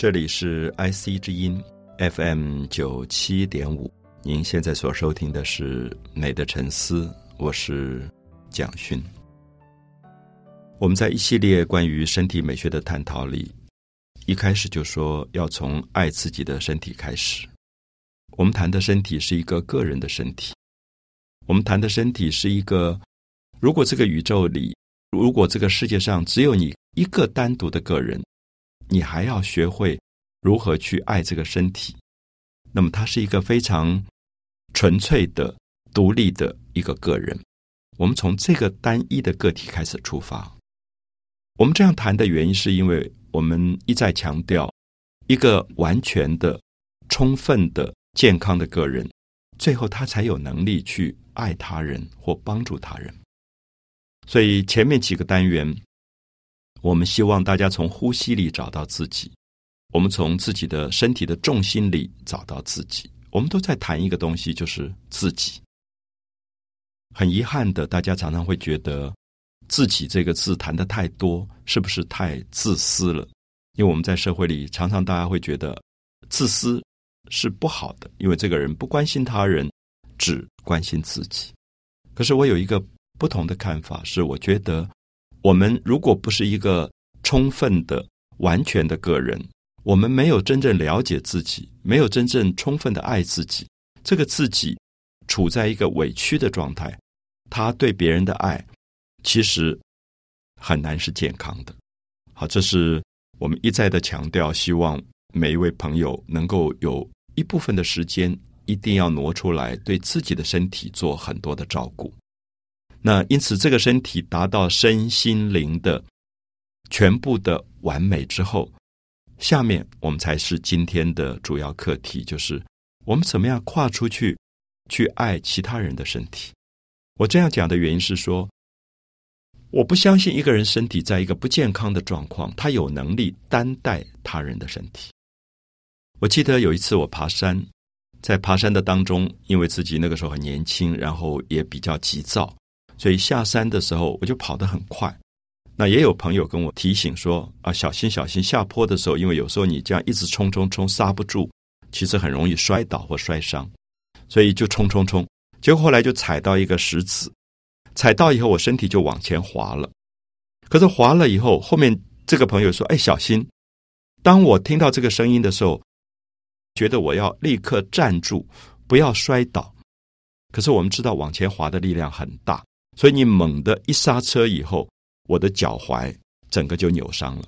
这里是 IC 之音 FM 九七点五，您现在所收听的是《美的沉思》，我是蒋勋。我们在一系列关于身体美学的探讨里，一开始就说要从爱自己的身体开始。我们谈的身体是一个个人的身体，我们谈的身体是一个，如果这个宇宙里，如果这个世界上只有你一个单独的个人。你还要学会如何去爱这个身体，那么他是一个非常纯粹的、独立的一个个人。我们从这个单一的个体开始出发。我们这样谈的原因，是因为我们一再强调，一个完全的、充分的、健康的个人，最后他才有能力去爱他人或帮助他人。所以前面几个单元。我们希望大家从呼吸里找到自己，我们从自己的身体的重心里找到自己。我们都在谈一个东西，就是自己。很遗憾的，大家常常会觉得“自己”这个字谈得太多，是不是太自私了？因为我们在社会里常常大家会觉得自私是不好的，因为这个人不关心他人，只关心自己。可是我有一个不同的看法，是我觉得。我们如果不是一个充分的、完全的个人，我们没有真正了解自己，没有真正充分的爱自己，这个自己处在一个委屈的状态，他对别人的爱其实很难是健康的。好，这是我们一再的强调，希望每一位朋友能够有一部分的时间，一定要挪出来，对自己的身体做很多的照顾。那因此，这个身体达到身心灵的全部的完美之后，下面我们才是今天的主要课题，就是我们怎么样跨出去，去爱其他人的身体。我这样讲的原因是说，我不相信一个人身体在一个不健康的状况，他有能力担待他人的身体。我记得有一次我爬山，在爬山的当中，因为自己那个时候很年轻，然后也比较急躁。所以下山的时候，我就跑得很快。那也有朋友跟我提醒说：“啊，小心小心！下坡的时候，因为有时候你这样一直冲冲冲，刹不住，其实很容易摔倒或摔伤。所以就冲冲冲，结果后来就踩到一个石子，踩到以后，我身体就往前滑了。可是滑了以后，后面这个朋友说：‘哎，小心！’当我听到这个声音的时候，觉得我要立刻站住，不要摔倒。可是我们知道，往前滑的力量很大。”所以你猛地一刹车以后，我的脚踝整个就扭伤了。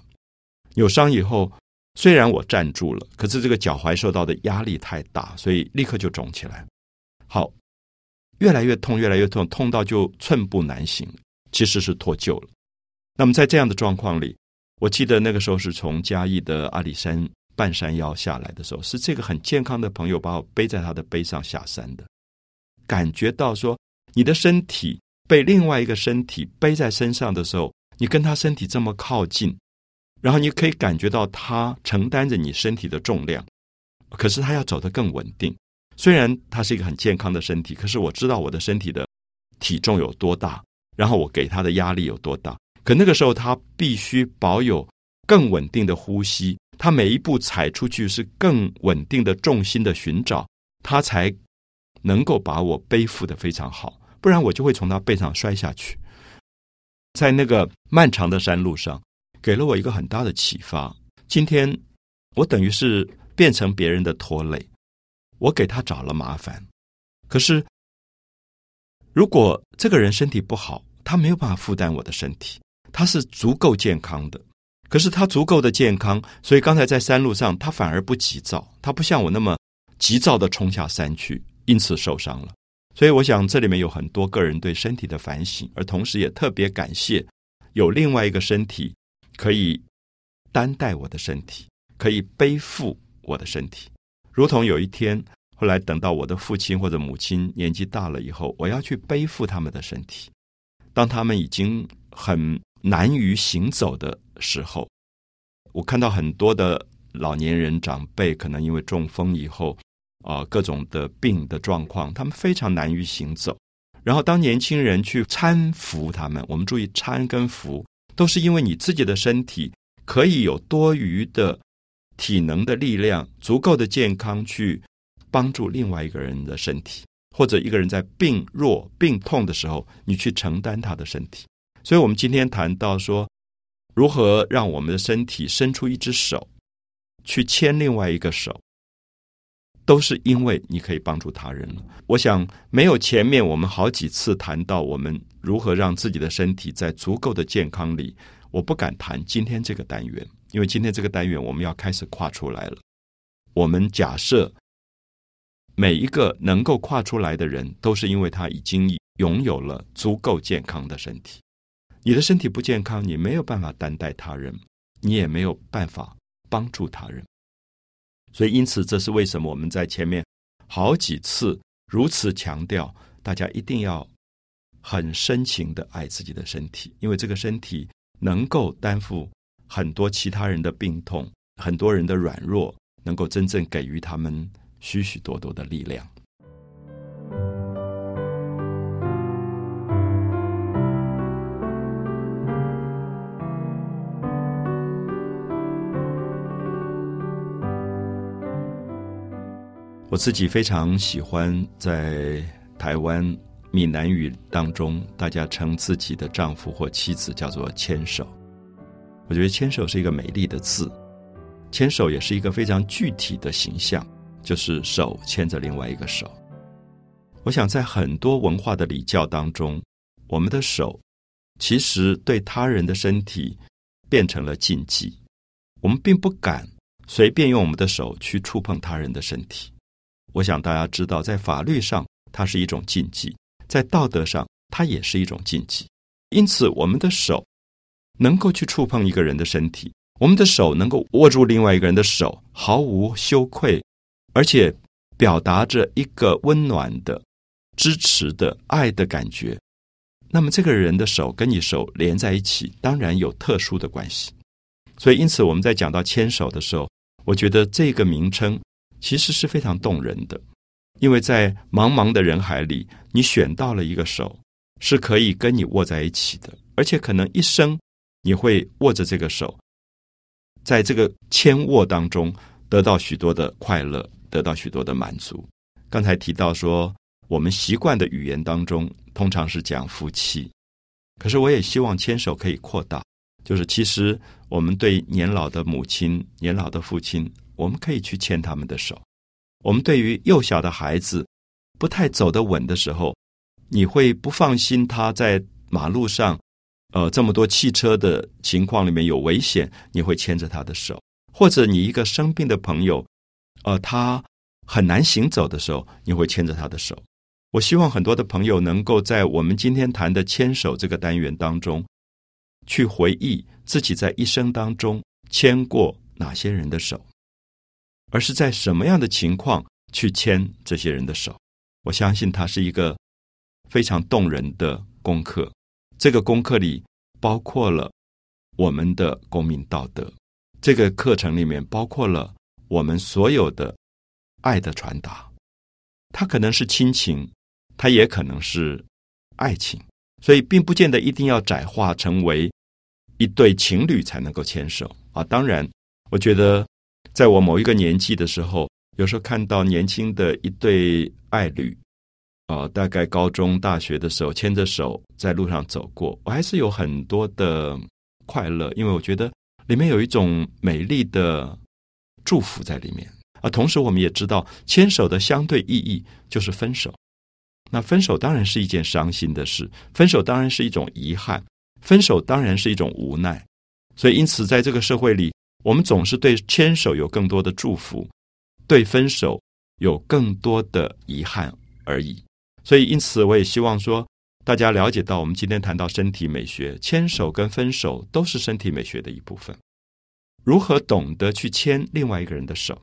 扭伤以后，虽然我站住了，可是这个脚踝受到的压力太大，所以立刻就肿起来。好，越来越痛，越来越痛，痛到就寸步难行，其实是脱臼了。那么在这样的状况里，我记得那个时候是从嘉义的阿里山半山腰下来的时候，是这个很健康的朋友把我背在他的背上下山的，感觉到说你的身体。被另外一个身体背在身上的时候，你跟他身体这么靠近，然后你可以感觉到他承担着你身体的重量，可是他要走得更稳定。虽然他是一个很健康的身体，可是我知道我的身体的体重有多大，然后我给他的压力有多大。可那个时候他必须保有更稳定的呼吸，他每一步踩出去是更稳定的重心的寻找，他才能够把我背负得非常好。不然我就会从他背上摔下去。在那个漫长的山路上，给了我一个很大的启发。今天我等于是变成别人的拖累，我给他找了麻烦。可是，如果这个人身体不好，他没有办法负担我的身体。他是足够健康的，可是他足够的健康，所以刚才在山路上，他反而不急躁，他不像我那么急躁地冲下山去，因此受伤了。所以，我想这里面有很多个人对身体的反省，而同时也特别感谢有另外一个身体可以担待我的身体，可以背负我的身体。如同有一天，后来等到我的父亲或者母亲年纪大了以后，我要去背负他们的身体，当他们已经很难于行走的时候，我看到很多的老年人长辈可能因为中风以后。啊，各种的病的状况，他们非常难于行走。然后，当年轻人去搀扶他们，我们注意搀跟扶，都是因为你自己的身体可以有多余的体能的力量、足够的健康去帮助另外一个人的身体，或者一个人在病弱、病痛的时候，你去承担他的身体。所以，我们今天谈到说，如何让我们的身体伸出一只手去牵另外一个手，都是因为你可以帮助他人了。我想，没有前面我们好几次谈到我们如何让自己的身体在足够的健康里，我不敢谈今天这个单元。因为今天这个单元我们要开始跨出来了，我们假设每一个能够跨出来的人，都是因为他已经拥有了足够健康的身体。你的身体不健康，你没有办法担待他人，你也没有办法帮助他人。所以，因此，这是为什么我们在前面好几次如此强调，大家一定要很深情的爱自己的身体，因为这个身体能够担负。很多其他人的病痛，很多人的软弱，能够真正给予他们许许多多的力量。我自己非常喜欢在台湾闽南语当中，大家称自己的丈夫或妻子叫做牵手。我觉得牵手是一个美丽的字，牵手也是一个非常具体的形象，就是手牵着另外一个手。我想在很多文化的礼教当中，我们的手其实对他人的身体变成了禁忌，我们并不敢随便用我们的手去触碰他人的身体。我想大家知道，在法律上它是一种禁忌，在道德上它也是一种禁忌。因此，我们的手。能够去触碰一个人的身体，我们的手能够握住另外一个人的手，毫无羞愧，而且表达着一个温暖的、支持的爱的感觉。那么，这个人的手跟你手连在一起，当然有特殊的关系。所以，因此我们在讲到牵手的时候，我觉得这个名称其实是非常动人的，因为在茫茫的人海里，你选到了一个手是可以跟你握在一起的，而且可能一生。你会握着这个手，在这个牵握当中得到许多的快乐，得到许多的满足。刚才提到说，我们习惯的语言当中通常是讲夫妻，可是我也希望牵手可以扩大，就是其实我们对年老的母亲、年老的父亲，我们可以去牵他们的手。我们对于幼小的孩子，不太走得稳的时候，你会不放心他在马路上。呃，这么多汽车的情况里面有危险，你会牵着他的手；或者你一个生病的朋友，呃，他很难行走的时候，你会牵着他的手。我希望很多的朋友能够在我们今天谈的牵手这个单元当中，去回忆自己在一生当中牵过哪些人的手，而是在什么样的情况去牵这些人的手。我相信它是一个非常动人的功课。这个功课里包括了我们的公民道德，这个课程里面包括了我们所有的爱的传达。它可能是亲情，它也可能是爱情，所以并不见得一定要窄化成为一对情侣才能够牵手啊。当然，我觉得在我某一个年纪的时候，有时候看到年轻的一对爱侣。哦，大概高中、大学的时候牵着手在路上走过，我还是有很多的快乐，因为我觉得里面有一种美丽的祝福在里面。啊，同时我们也知道，牵手的相对意义就是分手。那分手当然是一件伤心的事，分手当然是一种遗憾，分手当然是一种无奈。所以，因此在这个社会里，我们总是对牵手有更多的祝福，对分手有更多的遗憾而已。所以，因此，我也希望说，大家了解到，我们今天谈到身体美学，牵手跟分手都是身体美学的一部分。如何懂得去牵另外一个人的手？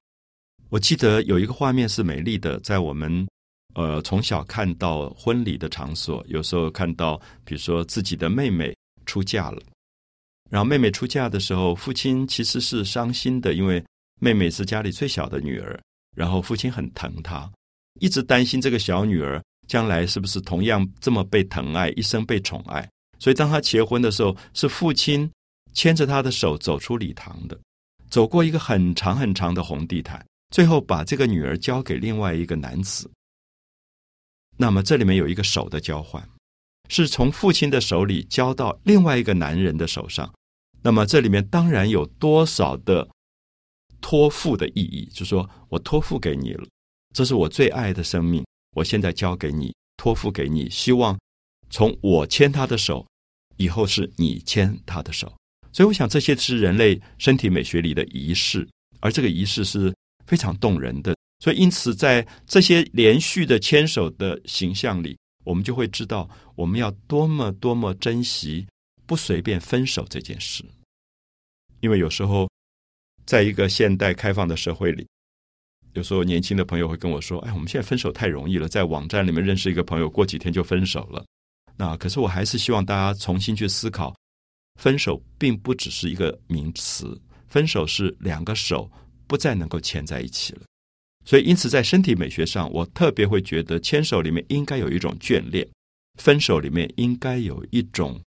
我记得有一个画面是美丽的，在我们呃从小看到婚礼的场所，有时候看到，比如说自己的妹妹出嫁了，然后妹妹出嫁的时候，父亲其实是伤心的，因为妹妹是家里最小的女儿，然后父亲很疼她，一直担心这个小女儿。将来是不是同样这么被疼爱，一生被宠爱？所以当她结婚的时候，是父亲牵着她的手走出礼堂的。走过一个很长很长的红地毯，最后把这个女儿交给另外一个男子。那么这里面有一个手的交换，是从父亲的手里交到另外一个男人的手上。那么这里面当然有多少的托付的意义，就说我托付给你了，这是我最爱的生命，我现在交给你，托付给你，希望从我牵他的手，以后是你牵他的手。所以我想这些是人类身体美学里的仪式，而这个仪式是非常动人的。所以，因此，在这些连续的牵手的形象里，我们就会知道，我们要多么多么珍惜不随便分手这件事。因为有时候，在一个现代开放的社会里，有时候年轻的朋友会跟我说：“哎，我们现在分手太容易了，在网站里面认识一个朋友，过几天就分手了。”那可是我还是希望大家重新去思考，分手并不只是一个名词，分手是两个手不再能够牵在一起了。所以，因此，在身体美学上，我特别会觉得牵手里面应该有一种眷恋，分手里面应该有一种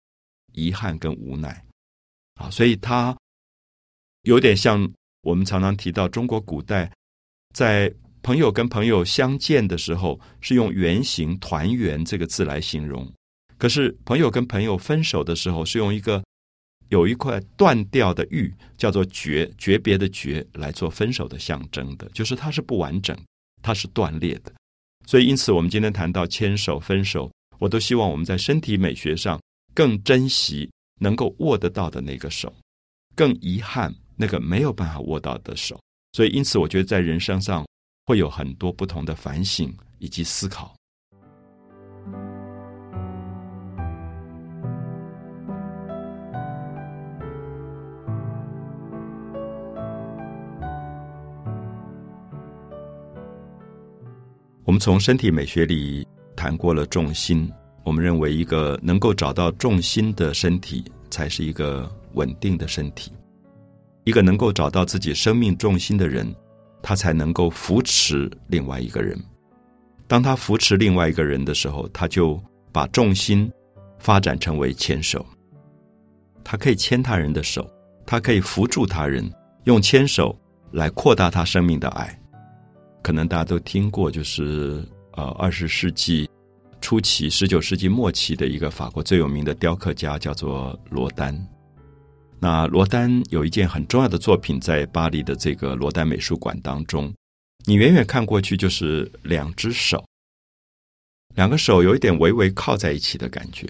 遗憾跟无奈啊。所以，它有点像我们常常提到中国古代，在朋友跟朋友相见的时候，是用圆形团圆这个字来形容；可是，朋友跟朋友分手的时候，是用一个。有一块断掉的玉，叫做诀，诀别的诀，来做分手的象征的，就是它是不完整，它是断裂的。所以，因此我们今天谈到牵手、分手，我都希望我们在身体美学上更珍惜能够握得到的那个手，更遗憾那个没有办法握到的手。所以，因此我觉得在人生上会有很多不同的反省以及思考。我们从身体美学里谈过了重心，我们认为一个能够找到重心的身体，才是一个稳定的身体。一个能够找到自己生命重心的人，他才能够扶持另外一个人。当他扶持另外一个人的时候，他就把重心发展成为牵手。他可以牵他人的手，他可以扶助他人，用牵手来扩大他生命的爱。可能大家都听过，就是呃，二十世纪初期、十九世纪末期的一个法国最有名的雕刻家，叫做罗丹。那罗丹有一件很重要的作品，在巴黎的这个罗丹美术馆当中，你远远看过去就是两只手，两个手有一点微微靠在一起的感觉。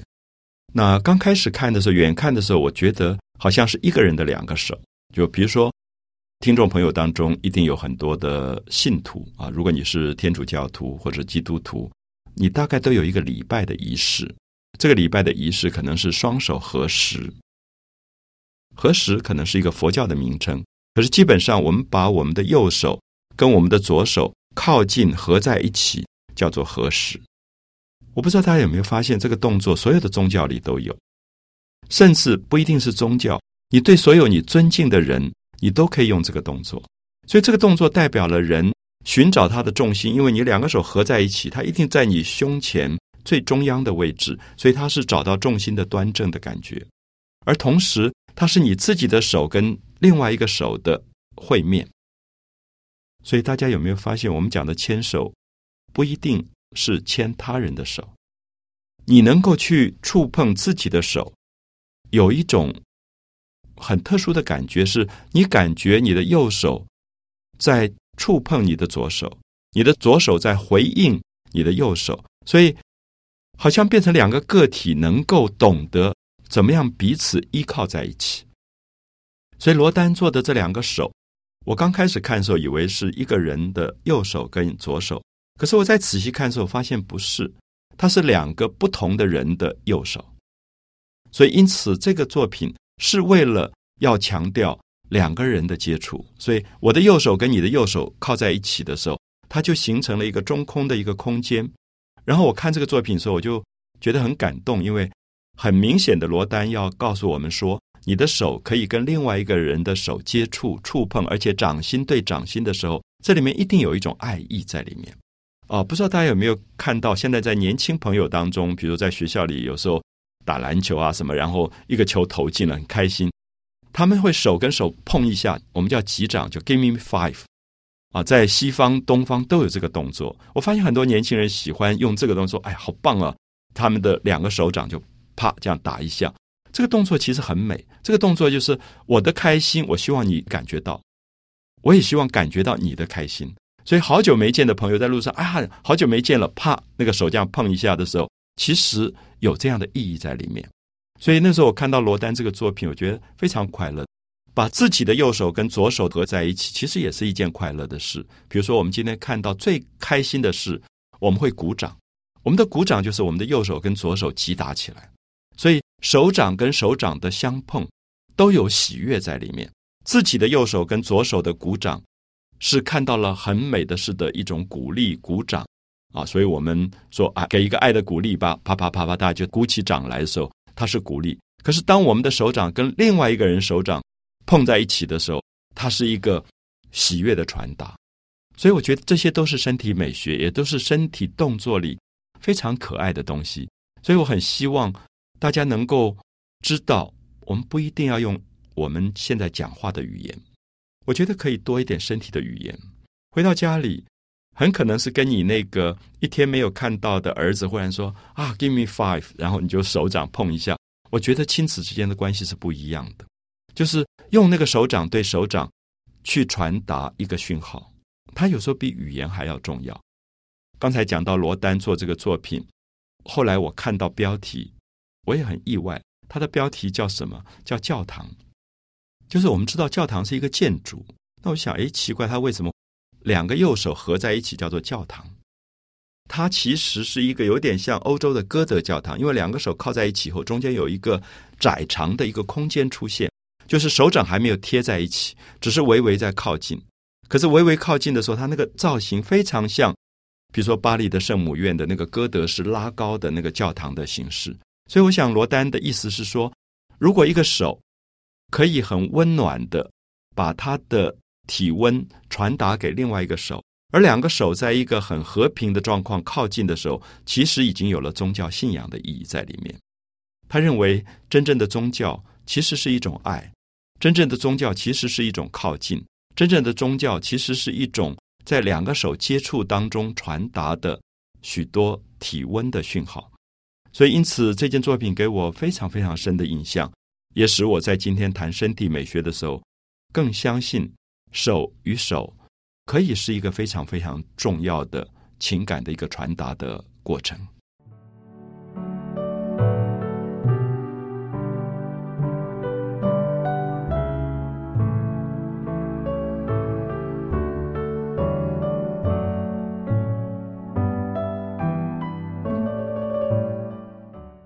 那刚开始看的时候，远看的时候，我觉得好像是一个人的两个手，就比如说。听众朋友当中一定有很多的信徒啊，如果你是天主教徒或者基督徒，你大概都有一个礼拜的仪式。这个礼拜的仪式可能是双手合十，合十可能是一个佛教的名称。可是基本上，我们把我们的右手跟我们的左手靠近合在一起，叫做合十。我不知道大家有没有发现，这个动作所有的宗教里都有，甚至不一定是宗教，你对所有你尊敬的人。你都可以用这个动作，所以这个动作代表了人寻找他的重心，因为你两个手合在一起，他一定在你胸前最中央的位置，所以他是找到重心的端正的感觉。而同时，它是你自己的手跟另外一个手的会面。所以大家有没有发现，我们讲的牵手不一定是牵他人的手，你能够去触碰自己的手，有一种。很特殊的感觉是，你感觉你的右手在触碰你的左手，你的左手在回应你的右手，所以好像变成两个个体，能够懂得怎么样彼此依靠在一起。所以罗丹做的这两个手，我刚开始看的时候以为是一个人的右手跟左手，可是我再仔细看的时候发现不是，它是两个不同的人的右手。所以因此这个作品。是为了要强调两个人的接触，所以我的右手跟你的右手靠在一起的时候，它就形成了一个中空的一个空间。然后我看这个作品的时候，我就觉得很感动，因为很明显的罗丹要告诉我们说，你的手可以跟另外一个人的手接触、触碰，而且掌心对掌心的时候，这里面一定有一种爱意在里面。哦，不知道大家有没有看到，现在在年轻朋友当中，比如在学校里，有时候。打篮球啊什么，然后一个球投进了，很开心。他们会手跟手碰一下，我们叫击掌，就 Give me five 啊，在西方、东方都有这个动作。我发现很多年轻人喜欢用这个动作，哎，好棒啊！他们的两个手掌就啪这样打一下，这个动作其实很美。这个动作就是我的开心，我希望你感觉到，我也希望感觉到你的开心。所以好久没见的朋友在路上，啊，好久没见了，啪，那个手这样碰一下的时候，其实有这样的意义在里面。所以那时候我看到罗丹这个作品，我觉得非常快乐。把自己的右手跟左手合在一起，其实也是一件快乐的事。比如说，我们今天看到最开心的事，我们会鼓掌。我们的鼓掌就是我们的右手跟左手击打起来，所以手掌跟手掌的相碰都有喜悦在里面。自己的右手跟左手的鼓掌，是看到了很美的事的一种鼓励、鼓掌啊。所以我们说啊，给一个爱的鼓励吧，啪啪啪啪，大家就鼓起掌来的时候。它是鼓励，可是当我们的手掌跟另外一个人手掌碰在一起的时候，它是一个喜悦的传达。所以我觉得这些都是身体美学，也都是身体动作里非常可爱的东西。所以我很希望大家能够知道，我们不一定要用我们现在讲话的语言，我觉得可以多一点身体的语言。回到家里。很可能是跟你那个一天没有看到的儿子忽然说啊，Give me five，然后你就手掌碰一下。我觉得亲子之间的关系是不一样的，就是用那个手掌对手掌去传达一个讯号，它有时候比语言还要重要。刚才讲到罗丹做这个作品，后来我看到标题，我也很意外，它的标题叫什么？叫教堂。就是我们知道教堂是一个建筑，那我想，哎，奇怪，它为什么？两个右手合在一起叫做教堂，它其实是一个有点像欧洲的歌德教堂，因为两个手靠在一起后，中间有一个窄长的一个空间出现，就是手掌还没有贴在一起，只是微微在靠近。可是微微靠近的时候，它那个造型非常像，比如说巴黎的圣母院的那个歌德式拉高的那个教堂的形式。所以，我想罗丹的意思是说，如果一个手可以很温暖的把它的。体温传达给另外一个手，而两个手在一个很和平的状况靠近的时候，其实已经有了宗教信仰的意义在里面。他认为，真正的宗教其实是一种爱，真正的宗教其实是一种靠近，真正的宗教其实是一种在两个手接触当中传达的许多体温的讯号。所以，因此这件作品给我非常非常深的印象，也使我在今天谈身体美学的时候更相信。手与手可以是一个非常非常重要的情感的一个传达的过程。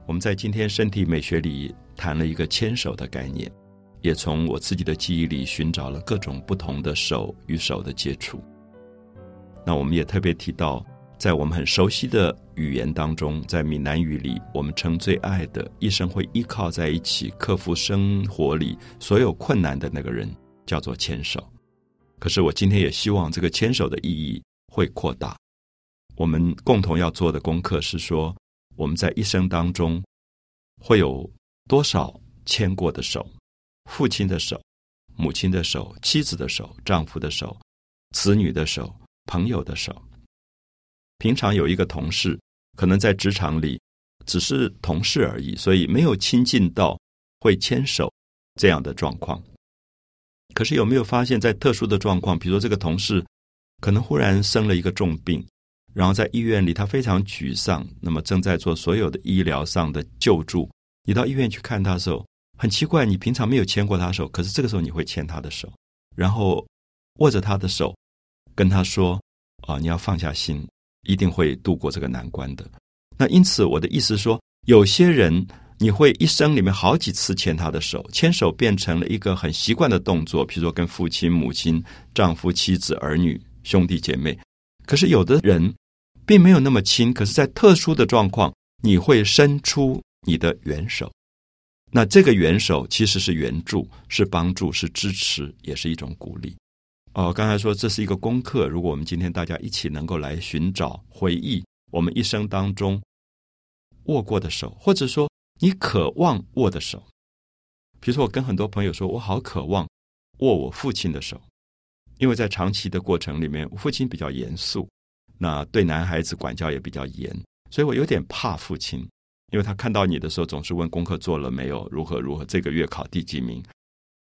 我们在今天身体美学里谈了一个牵手的概念。也从我自己的记忆里寻找了各种不同的手与手的接触。那我们也特别提到，在我们很熟悉的语言当中，在闽南语里，我们称最爱的，一生会依靠在一起，克服生活里所有困难的那个人，叫做牵手。可是我今天也希望这个牵手的意义会扩大。我们共同要做的功课是说，我们在一生当中会有多少牵过的手？父亲的手、母亲的手、妻子的手、丈夫的手、子女的手、朋友的手。平常有一个同事，可能在职场里只是同事而已，所以没有亲近到会牵手这样的状况。可是有没有发现，在特殊的状况，比如说这个同事可能忽然生了一个重病，然后在医院里他非常沮丧，那么正在做所有的医疗上的救助。你到医院去看他的时候。很奇怪，你平常没有牵过他手，可是这个时候你会牵他的手，然后握着他的手，跟他说：“啊，你要放下心，一定会度过这个难关的。”那因此，我的意思说，有些人你会一生里面好几次牵他的手，牵手变成了一个很习惯的动作，比如说跟父亲、母亲、丈夫、妻子、儿女、兄弟姐妹。可是有的人并没有那么亲，可是在特殊的状况，你会伸出你的援手。那这个援手其实是援助，是帮助，是支持，也是一种鼓励。哦，刚才说这是一个功课。如果我们今天大家一起能够来寻找、回忆我们一生当中握过的手，或者说你渴望握的手，比如说，我跟很多朋友说，我好渴望握我父亲的手，因为在长期的过程里面，我父亲比较严肃，那对男孩子管教也比较严，所以我有点怕父亲，因为他看到你的时候总是问功课做了没有，如何如何，这个月考第几名。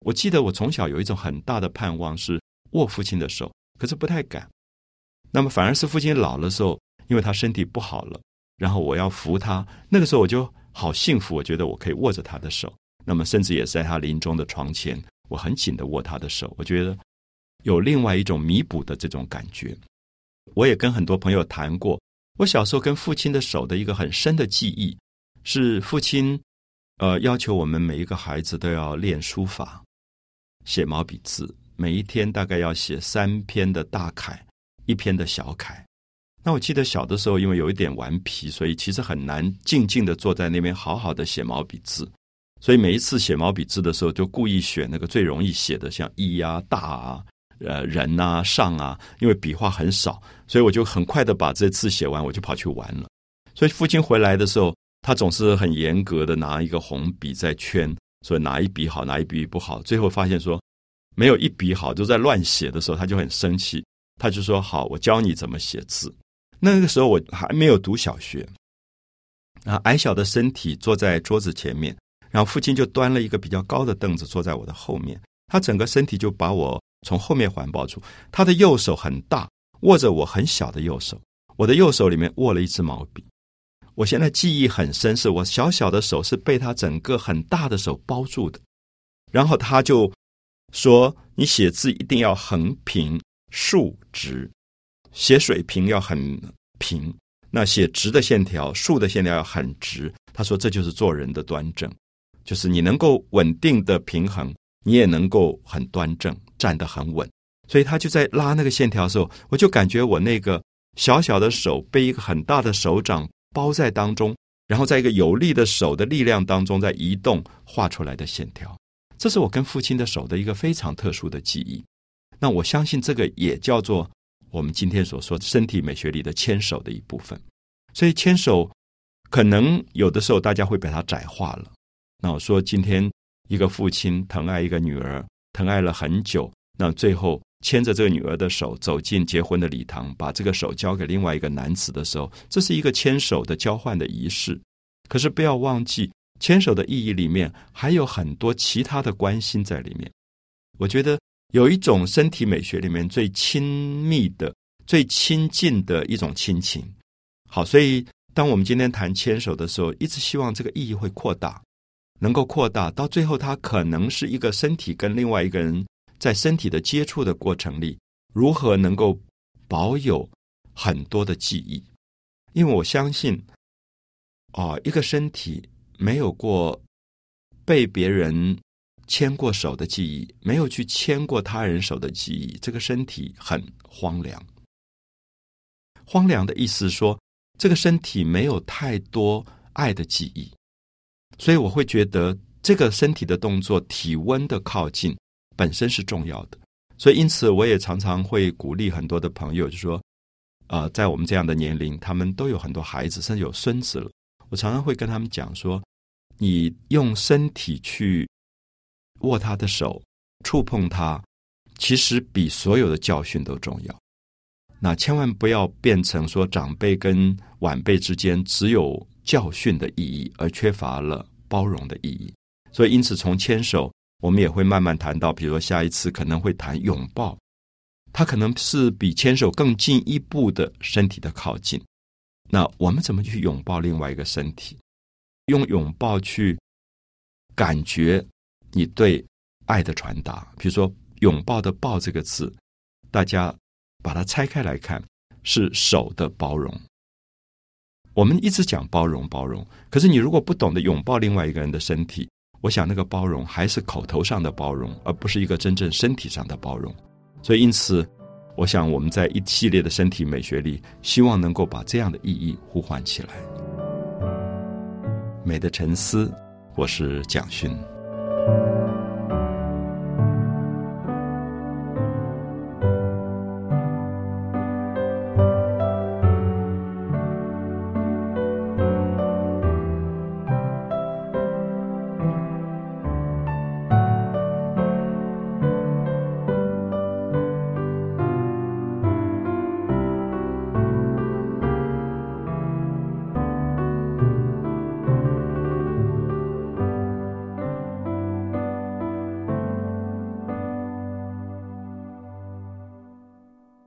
我记得我从小有一种很大的盼望是握父亲的手，可是不太敢。那么反而是父亲老的时候，因为他身体不好了，然后我要扶他，那个时候我就好幸福，我觉得我可以握着他的手。那么甚至也是在他临终的床前，我很紧的握他的手，我觉得有另外一种弥补的这种感觉。我也跟很多朋友谈过，我小时候跟父亲的手的一个很深的记忆，是父亲呃要求我们每一个孩子都要练书法。写毛笔字，每一天大概要写三篇的大楷，一篇的小楷。那我记得小的时候，因为有一点顽皮，所以其实很难静静的坐在那边好好的写毛笔字。所以每一次写毛笔字的时候，就故意选那个最容易写的，像一啊、大啊、呃、人啊、上啊，因为笔画很少，所以我就很快的把这字写完，我就跑去玩了。所以父亲回来的时候，他总是很严格的拿一个红笔在圈。所以哪一笔好，哪一笔不好，最后发现说没有一笔好，都在乱写的时候，他就很生气。他就说：“好，我教你怎么写字。”那个时候我还没有读小学，啊，矮小的身体坐在桌子前面，然后父亲就端了一个比较高的凳子坐在我的后面，他整个身体就把我从后面环抱住。他的右手很大，握着我很小的右手，我的右手里面握了一支毛笔。我现在记忆很深，是我小小的手是被他整个很大的手包住的。然后他就说：“你写字一定要横平竖直，写水平要很平，那写直的线条、竖的线条要很直。”他说：“这就是做人的端正，就是你能够稳定的平衡，你也能够很端正，站得很稳。”所以他就在拉那个线条的时候，我就感觉我那个小小的手被一个很大的手掌。包在当中，然后在一个有力的手的力量当中在移动画出来的线条，这是我跟父亲的手的一个非常特殊的记忆。那我相信这个也叫做我们今天所说身体美学里的牵手的一部分。所以牵手可能有的时候大家会把它窄化了。那我说今天一个父亲疼爱一个女儿，疼爱了很久，那最后。牵着这个女儿的手走进结婚的礼堂，把这个手交给另外一个男子的时候，这是一个牵手的交换的仪式。可是不要忘记，牵手的意义里面还有很多其他的关心在里面。我觉得有一种身体美学里面最亲密的、最亲近的一种亲情。好，所以当我们今天谈牵手的时候，一直希望这个意义会扩大，能够扩大到最后，它可能是一个身体跟另外一个人。在身体的接触的过程里，如何能够保有很多的记忆？因为我相信，啊，一个身体没有过被别人牵过手的记忆，没有去牵过他人手的记忆，这个身体很荒凉。荒凉的意思说，这个身体没有太多爱的记忆，所以我会觉得这个身体的动作，体温的靠近。本身是重要的，所以因此我也常常会鼓励很多的朋友，就说，呃，在我们这样的年龄，他们都有很多孩子，甚至有孙子了。我常常会跟他们讲说，你用身体去握他的手，触碰他，其实比所有的教训都重要。那千万不要变成说，长辈跟晚辈之间只有教训的意义，而缺乏了包容的意义。所以因此，从牵手。我们也会慢慢谈到，比如说下一次可能会谈拥抱，它可能是比牵手更进一步的身体的靠近。那我们怎么去拥抱另外一个身体？用拥抱去感觉你对爱的传达。比如说“拥抱”的“抱”这个字，大家把它拆开来看，是手的包容。我们一直讲包容，包容。可是你如果不懂得拥抱另外一个人的身体，我想，那个包容还是口头上的包容，而不是一个真正身体上的包容。所以，因此，我想我们在一系列的身体美学里，希望能够把这样的意义呼唤起来。美的沉思，我是蒋勋。